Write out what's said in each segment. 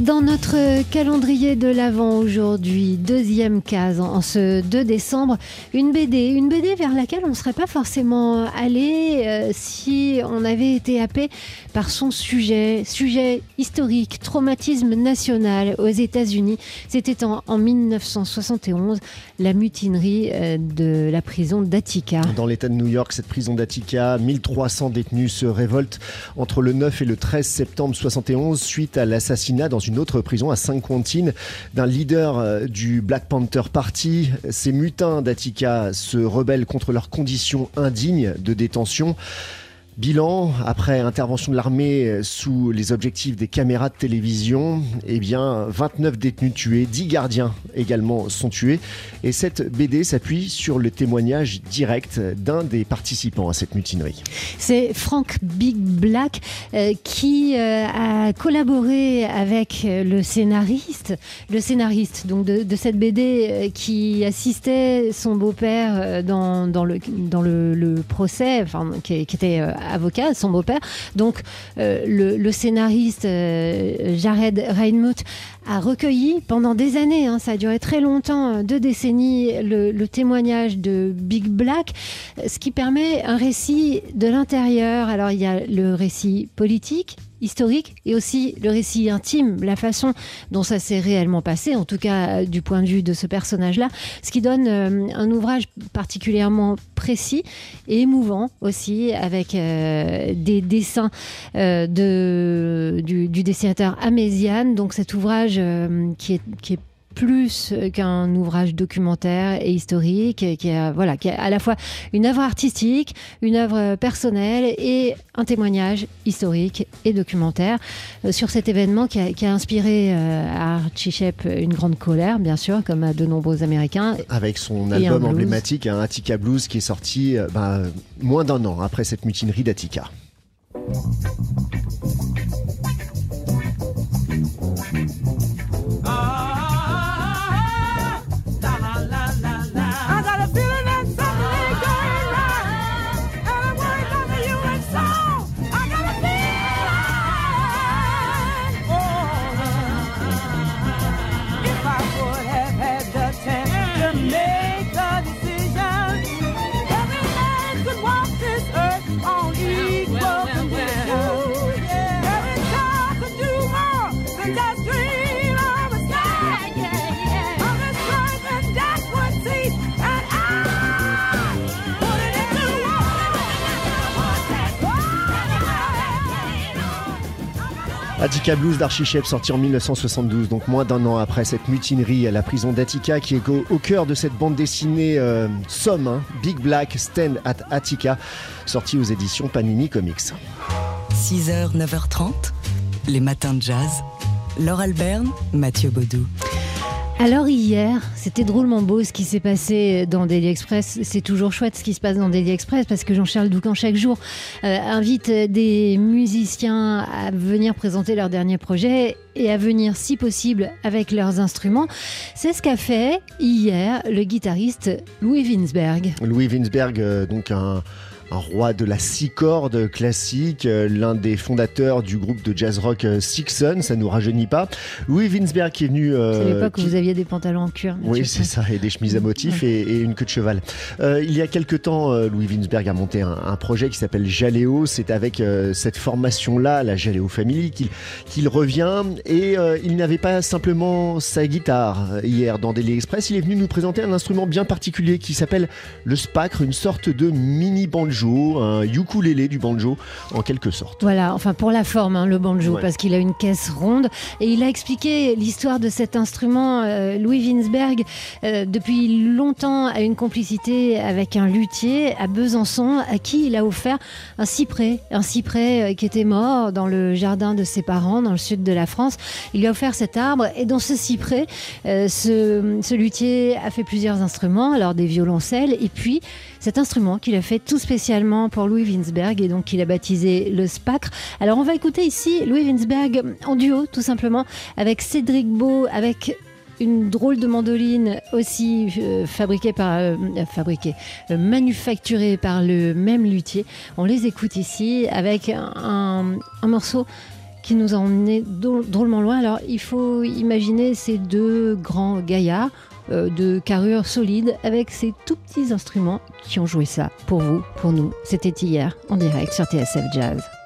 Dans notre calendrier de l'Avent aujourd'hui, deuxième case en ce 2 décembre, une BD, une BD vers laquelle on ne serait pas forcément allé euh, si on avait été happé par son sujet, sujet historique, traumatisme national aux États-Unis. C'était en, en 1971, la mutinerie euh, de la prison d'Attica. Dans l'État de New York, cette prison d'Attica, 1300 détenus se révoltent entre le 9 et le 13 septembre 71 suite à l'assassinat dans une autre prison à Saint-Quentin d'un leader euh, du Black Panther Party. Ces mutins d'Attica se rebellent contre leurs conditions indignes de détention. Bilan, après intervention de l'armée euh, sous les objectifs des caméras de télévision, eh bien, 29 détenus tués, 10 gardiens également sont tués. Et cette BD s'appuie sur le témoignage direct d'un des participants à cette mutinerie. C'est Frank Big Black euh, qui a collaboré avec le scénariste, le scénariste de, cette BD euh, qui assistait son beau-père euh, dans, le, procès, enfin, qui, était euh, avocat, son beau-père. Donc euh, le, scénariste euh, Jared Reinmuth a recueilli pendant des années, hein, ça a duré très longtemps, euh, deux décennies, le, témoignage de Big Black, euh, ce qui permet un récit de l'intérieur. Alors il y a le récit politique, historique et aussi le récit intime, la façon dont ça s'est réellement passé, en tout cas euh, du point de vue de ce personnage-là, ce qui donne euh, un ouvrage particulièrement précis et émouvant aussi, avec euh, des dessins de, du, dessinateur Améziane. Donc cet ouvrage qui est plus qu'un ouvrage documentaire et historique, qui est, voilà, qui est à la fois une œuvre artistique, une œuvre personnelle et un témoignage historique et documentaire euh, sur cet événement qui a, qui a inspiré euh, à Archie Shepp une grande colère, bien sûr, comme à de nombreux Américains. Avec son un album emblématique, un Attica Blues, qui est sorti euh, ben, moins d'un an après cette mutinerie d'Attica. Attica Blues d'Archie Shepp, sorti en 1972, donc moins d'un an après cette mutinerie à la prison d'Attica, qui est au, au cœur de cette bande dessinée euh, Somme, hein, Big Black Stand at Attica, sortie aux éditions Panini Comics. 6h, 9h30, les matins de jazz. Laure Alberne, Mathieu Baudou. Alors hier, c'était drôlement beau ce qui s'est passé dans Daily Express. C'est toujours chouette ce qui se passe dans Daily Express parce que Jean-Charles Doucan chaque jour euh, invite des musiciens à venir présenter leur dernier projet et à venir si possible avec leurs instruments. C'est ce qu'a fait hier le guitariste Louis Winsberg. Louis Winsberg, euh, donc un, un roi de la six cordes classique, euh, l'un des fondateurs du groupe de jazz rock euh, Sixon, ça nous rajeunit pas. Louis Winsberg qui est venu... euh, C'est l'époque où qui- vous aviez des pantalons en cuir. Oui, c'est ça, et des chemises à motifs et, et une queue de cheval. Euh, il y a quelque temps, Louis Winsberg a monté un, un projet qui s'appelle Jaléo. C'est avec euh, cette formation-là, la Jaléo Family, qu'il revient. Et il n'avait pas simplement sa guitare hier dans Daily Express. Il est venu nous présenter un instrument bien particulier qui s'appelle le spacre, une sorte de mini banjo, un ukulélé du banjo en quelque sorte. Voilà, enfin pour la forme, hein, le banjo, Ouais. parce qu'il a une caisse ronde. Et il a expliqué l'histoire de cet instrument. euh, Louis Winsberg, euh, depuis longtemps, a une complicité avec un luthier à Besançon, à qui il a offert un cyprès. Un cyprès euh, qui était mort dans le jardin de ses parents, dans le sud de la France. Il lui a offert cet arbre. Et dans ce cyprès, euh, ce, ce luthier a fait plusieurs instruments, alors des violoncelles, et puis cet instrument qu'il a fait tout spécialement pour Louis Winsberg et donc qu'il a baptisé le Spacre. Alors on va écouter ici Louis Winsberg en duo tout simplement avec Cédric Beau, avec une drôle de mandoline aussi euh, fabriquée par, euh, fabriquée, euh, manufacturée par le même luthier. On les écoute ici avec un, un morceau qui nous a emmené drôlement loin. Alors il faut imaginer ces deux grands gaillards de carrure solide avec ces tout petits instruments qui ont joué ça pour vous, pour nous. C'était hier en direct sur TSF Jazz.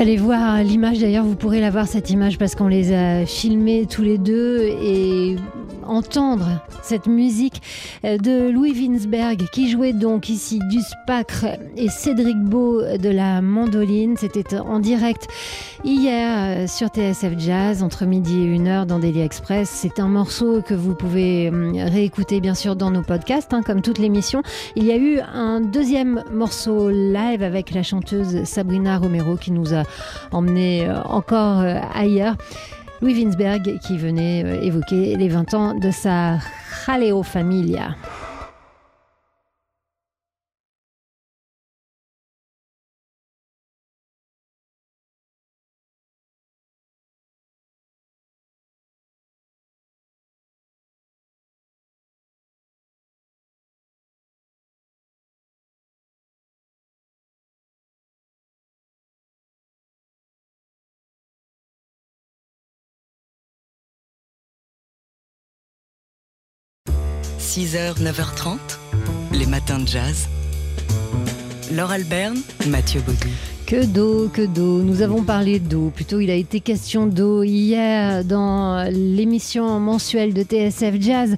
Allez voir l'image. D'ailleurs, vous pourrez la voir cette image parce qu'on les a filmés tous les deux et entendre cette musique de Louis Winsberg qui jouait donc ici du spacre et Cédric Beau de la mandoline. C'était en direct hier euh, sur TSF Jazz entre midi et 1h dans Daily Express. C'est un morceau que vous pouvez hum, réécouter bien sûr dans nos podcasts hein, comme toute l'émission. Il y a eu un deuxième morceau live avec la chanteuse Sabrina Romero qui nous a emmené euh, encore ailleurs. Louis Winsberg qui venait euh, évoquer les 20 ans de sa Jaleo Familia. – 6h, 9h30, les matins de jazz. Laure Alberne, Mathieu Baudu. Que d'eau, que d'eau. Nous avons parlé d'eau. Plutôt, il a été question d'eau hier dans l'émission mensuelle de TSF Jazz.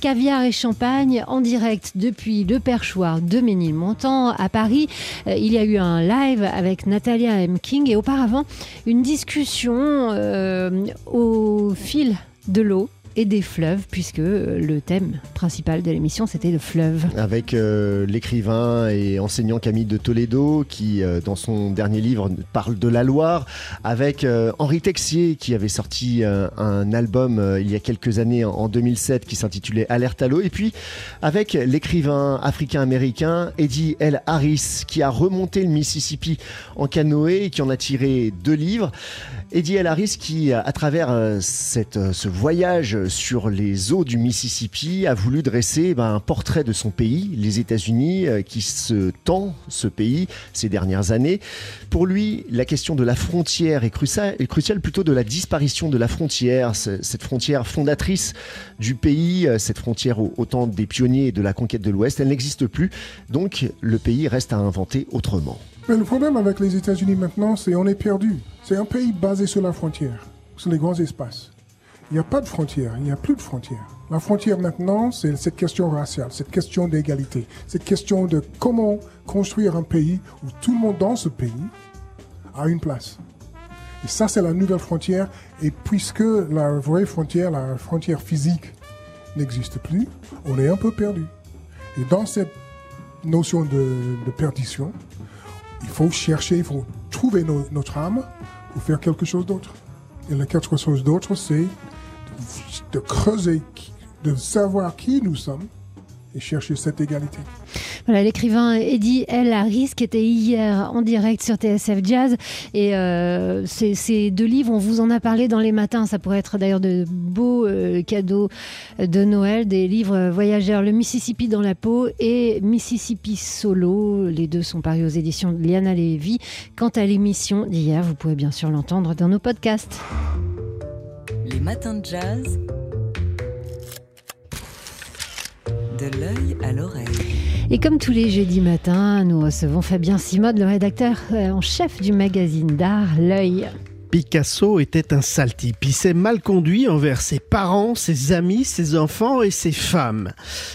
Caviar et champagne en direct depuis le perchoir de Ménilmontant à Paris. Euh, il y a eu un live avec Natalia M. King et auparavant une discussion euh, au fil de l'eau et des fleuves, puisque euh, le thème principal de l'émission, c'était le fleuve. Avec euh, l'écrivain et enseignant Camille de Toledo, qui, euh, dans son dernier livre, parle de la Loire, avec Henri Texier, qui avait sorti un album il y a quelques années, en 2007, qui s'intitulait Alerte à l'eau, et puis avec l'écrivain africain-américain Eddie L. Harris, qui a remonté le Mississippi en canoë et qui en a tiré deux livres. Eddie L. Harris qui, à travers euh, cette, euh, ce voyage sur les eaux du Mississippi, a voulu dresser ben, un portrait de son pays, les États-Unis, euh, qui se tend ce pays ces dernières années. Pour lui, la question de la frontière est cruciale, plutôt de la disparition de la frontière, ce- cette frontière fondatrice du pays, euh, cette frontière au, temps des pionniers de la conquête de l'Ouest, elle n'existe plus. Donc le pays reste à inventer autrement. Mais le problème avec les États-Unis maintenant, c'est on est perdu. C'est un pays basé sur la frontière, sur les grands espaces. Il n'y a pas de frontière, il n'y a plus de frontière. La frontière maintenant, c'est cette question raciale, cette question d'égalité, cette question de comment construire un pays où tout le monde dans ce pays a une place. Et ça, c'est la nouvelle frontière. Et puisque la vraie frontière, la frontière physique, n'existe plus, on est un peu perdu. Et dans cette notion de, de perdition, il faut chercher, il faut trouver no- notre âme pour faire quelque chose d'autre. Et la quelque chose d'autre, c'est de creuser, de savoir qui nous sommes et chercher cette égalité. Voilà, l'écrivain Eddie L. Harris qui était hier en direct sur TSF Jazz. Et euh, ces, deux livres, on vous en a parlé dans les matins. Ça pourrait être d'ailleurs de beaux euh, cadeaux de Noël. Des livres voyageurs, Le Mississippi dans la peau et Mississippi Solo. Les deux sont parus aux éditions de Liana Levy. Quant à l'émission d'hier, vous pouvez bien sûr l'entendre dans nos podcasts. Les matins de jazz. De l'œil à l'oreille. Et comme tous les jeudis matins, nous recevons Fabien Simode, le rédacteur euh, en chef du magazine d'art L'œil. Picasso était un sale type. Il s'est mal conduit envers ses parents, ses amis, ses enfants et ses femmes.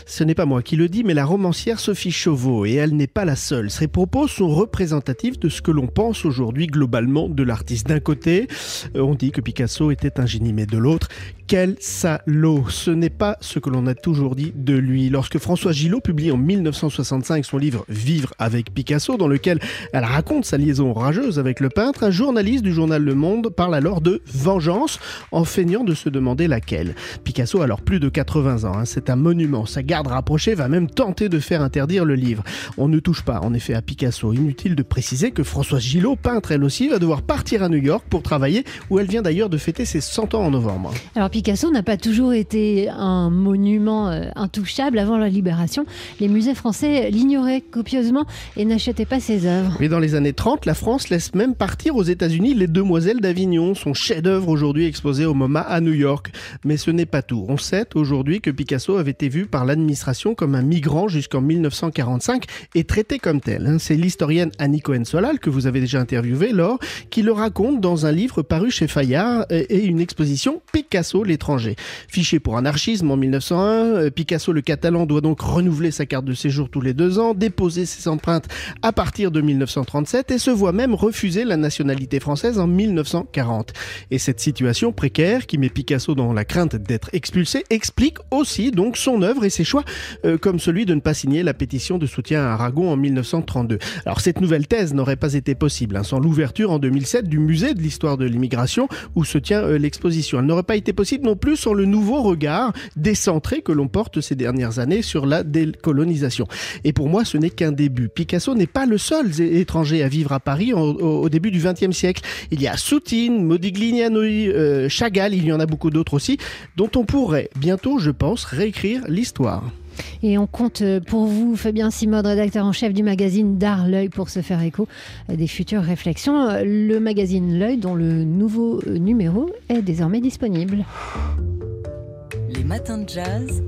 Ce n'est pas moi qui le dis, mais la romancière Sophie Chauveau, et elle n'est pas la seule. Ses propos sont représentatifs de ce que l'on pense aujourd'hui globalement de l'artiste. D'un côté, euh, on dit que Picasso était un génie, mais de l'autre, quel salaud Ce n'est pas ce que l'on a toujours dit de lui. Lorsque François Gillot publie en 1965 son livre Vivre avec Picasso, dans lequel elle raconte sa liaison rageuse avec le peintre, un journaliste du journal Le Monde parle alors de vengeance, en feignant de se demander laquelle. Picasso a alors plus de 80 ans, hein, c'est un monument. Sa garde rapprochée va même tenter de faire interdire le livre. On ne touche pas en effet à Picasso. Inutile de préciser que Françoise Gillot, peintre elle aussi, va devoir partir à New York pour travailler, où elle vient d'ailleurs de fêter ses 100 ans en novembre. Alors Picasso n'a pas toujours été un monument euh, intouchable avant la libération. Les musées français l'ignoraient copieusement et n'achetaient pas ses œuvres. Mais dans les années 30, la France laisse même partir aux États-Unis les Demoiselles d'Avignon, son chef-d'œuvre aujourd'hui exposé au MoMA à New York. Mais ce n'est pas tout. On sait aujourd'hui que Picasso avait été vu par l'administration comme un migrant jusqu'en 1945 et traité comme tel. hein. C'est l'historienne Annie Cohen-Solal, que vous avez déjà interviewée, Laure, qui le raconte dans un livre paru chez Fayard et une exposition Picasso l'étranger. Fiché pour anarchisme en 1901, euh, Picasso le catalan doit donc renouveler sa carte de séjour tous les deux ans, déposer ses empreintes à partir de 1937 et se voit même refuser la nationalité française en 1940. Et cette situation précaire qui met Picasso dans la crainte d'être expulsé explique aussi donc son œuvre et ses choix, euh, comme celui de ne pas signer la pétition de soutien à Aragon en 1932. Alors cette nouvelle thèse n'aurait pas été possible hein, sans l'ouverture en 2007 du musée de l'histoire de l'immigration où se tient euh, l'exposition. Elle n'aurait pas été possible non plus sans le nouveau regard décentré que l'on porte ces dernières années sur la décolonisation. Et pour moi, ce n'est qu'un début. Picasso n'est pas le seul étranger à vivre à Paris au, début du XXe siècle. Il y a Soutine, Modigliani, euh, Chagall, il y en a beaucoup d'autres aussi, dont on pourrait bientôt, je pense, réécrire l'histoire. Et on compte euh, pour vous, Fabien Simode, rédacteur en chef du magazine d'art L'œil, pour se faire écho euh, des futures réflexions. Euh, Le magazine L'œil, dont le nouveau numéro est désormais disponible. Les matins de jazz.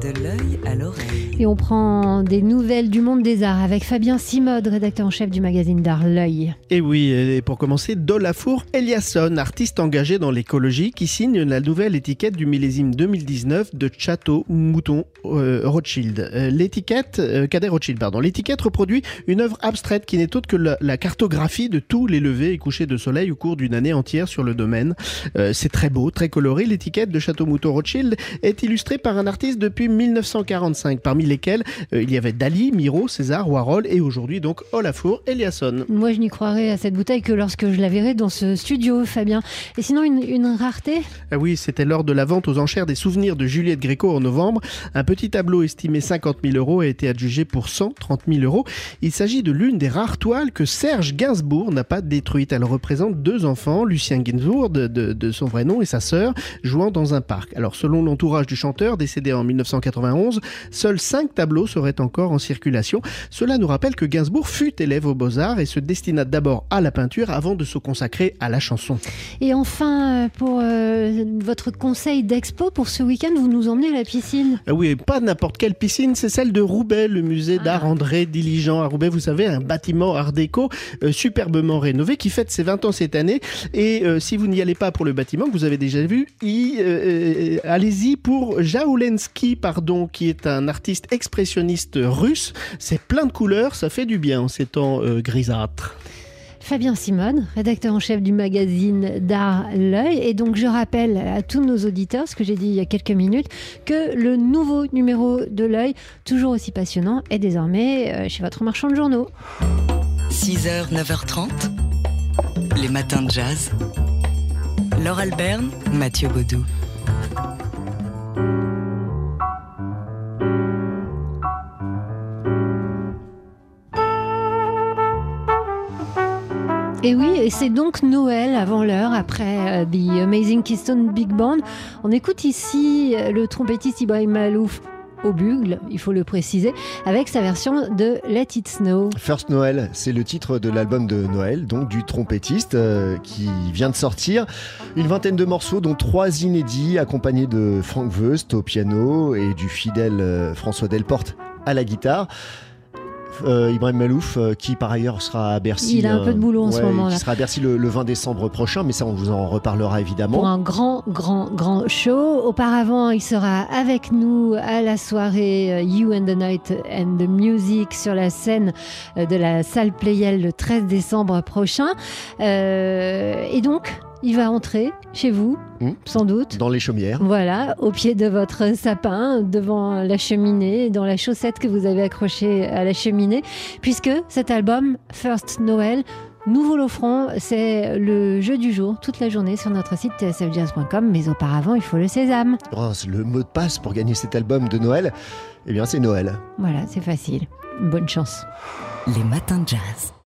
De l'œil à l'oreille. Et on prend des nouvelles du monde des arts avec Fabien Simode, rédacteur en chef du magazine d'art L'œil. Et oui, et pour commencer, Dolafour Eliasson, artiste engagé dans l'écologie, qui signe la nouvelle étiquette du millésime 2019 de Château Mouton euh, Rothschild. Euh, l'étiquette, euh, Cadet Rothschild, pardon. L'étiquette reproduit une œuvre abstraite qui n'est autre que la, la cartographie de tous les levées et couchers de soleil au cours d'une année entière sur le domaine. Euh, c'est très beau, très coloré. L'étiquette de Château Mouton Rothschild est illustrée par un artiste depuis 1945, parmi lesquels euh, il y avait Dali, Miro, César, Warhol et aujourd'hui donc Olafur Eliasson. Moi, je n'y croirais à cette bouteille que lorsque je la verrai dans ce studio, Fabien. Et sinon, une, une rareté? Ah oui, c'était lors de la vente aux enchères des souvenirs de Juliette Gréco en novembre. Un petit tableau estimé 50 000 euros a été adjugé pour 130 000 euros. Il s'agit de l'une des rares toiles que Serge Gainsbourg n'a pas détruite. Elle représente deux enfants, Lucien Gainsbourg, de, de- de son vrai nom, et sa sœur, jouant dans un parc. Alors, selon l'entourage du chanteur, décédé en 1991, seuls cinq tableaux seraient encore en circulation. Cela nous rappelle que Gainsbourg fut élève aux Beaux-Arts et se destina d'abord à la peinture avant de se consacrer à la chanson. Et enfin, euh, pour euh, votre conseil d'expo pour ce week-end, vous nous emmenez à la piscine. Ah oui, pas n'importe quelle piscine, c'est celle de Roubaix, le musée d'art André Diligent à Roubaix. Vous savez, un bâtiment art déco euh, superbement rénové qui fête ses 20 ans cette année. Et euh, si vous n'y allez pas pour le bâtiment que vous avez déjà vu, euh, euh, allez-y pour Jaoulensky, pardon, qui est un artiste expressionniste russe. C'est plein de couleurs, ça fait du bien en ces temps euh, grisâtres. Fabien Simone, rédacteur en chef du magazine d'art L'œil. Et donc, je rappelle à tous nos auditeurs, ce que j'ai dit il y a quelques minutes, que le nouveau numéro de L'œil, toujours aussi passionnant, est désormais euh, chez votre marchand de journaux. 6h, 9h30. Les matins de jazz. Laure Alberne, Mathieu Baudou. Et oui, et c'est donc Noël avant l'heure, après euh, The Amazing Keystone Big Band. On écoute ici euh, le trompettiste Ibrahim Malouf au bugle, il faut le préciser, avec sa version de Let It Snow. First Noël, c'est le titre de l'album de Noël, donc du trompettiste euh, qui vient de sortir. Une vingtaine de morceaux, dont trois inédits, accompagnés de Frank West au piano et du fidèle François Delporte à la guitare. Euh, Ibrahim Malouf, euh, qui par ailleurs sera à Bercy. Il a un peu de boulot en ce ouais, moment, là. Qui sera à Bercy le, le 20 décembre prochain, mais ça on vous en reparlera évidemment. Pour un grand, grand, grand show. Auparavant, il sera avec nous à la soirée euh, You and the Night and the Music sur la scène de la salle Playel le 13 décembre prochain. Et donc, il va entrer chez vous, Hmm. sans doute. Dans les chaumières. Voilà, au pied de votre sapin, devant la cheminée, dans la chaussette que vous avez accrochée à la cheminée, puisque cet album, First Noël, Nouveau l'offrant, c'est le jeu du jour, toute la journée sur notre site tsfjazz.com, mais auparavant, il faut le sésame. Oh, c'est le mot de passe pour gagner cet album de Noël, eh bien c'est Noël. Voilà, c'est facile. Bonne chance. Les matins de jazz.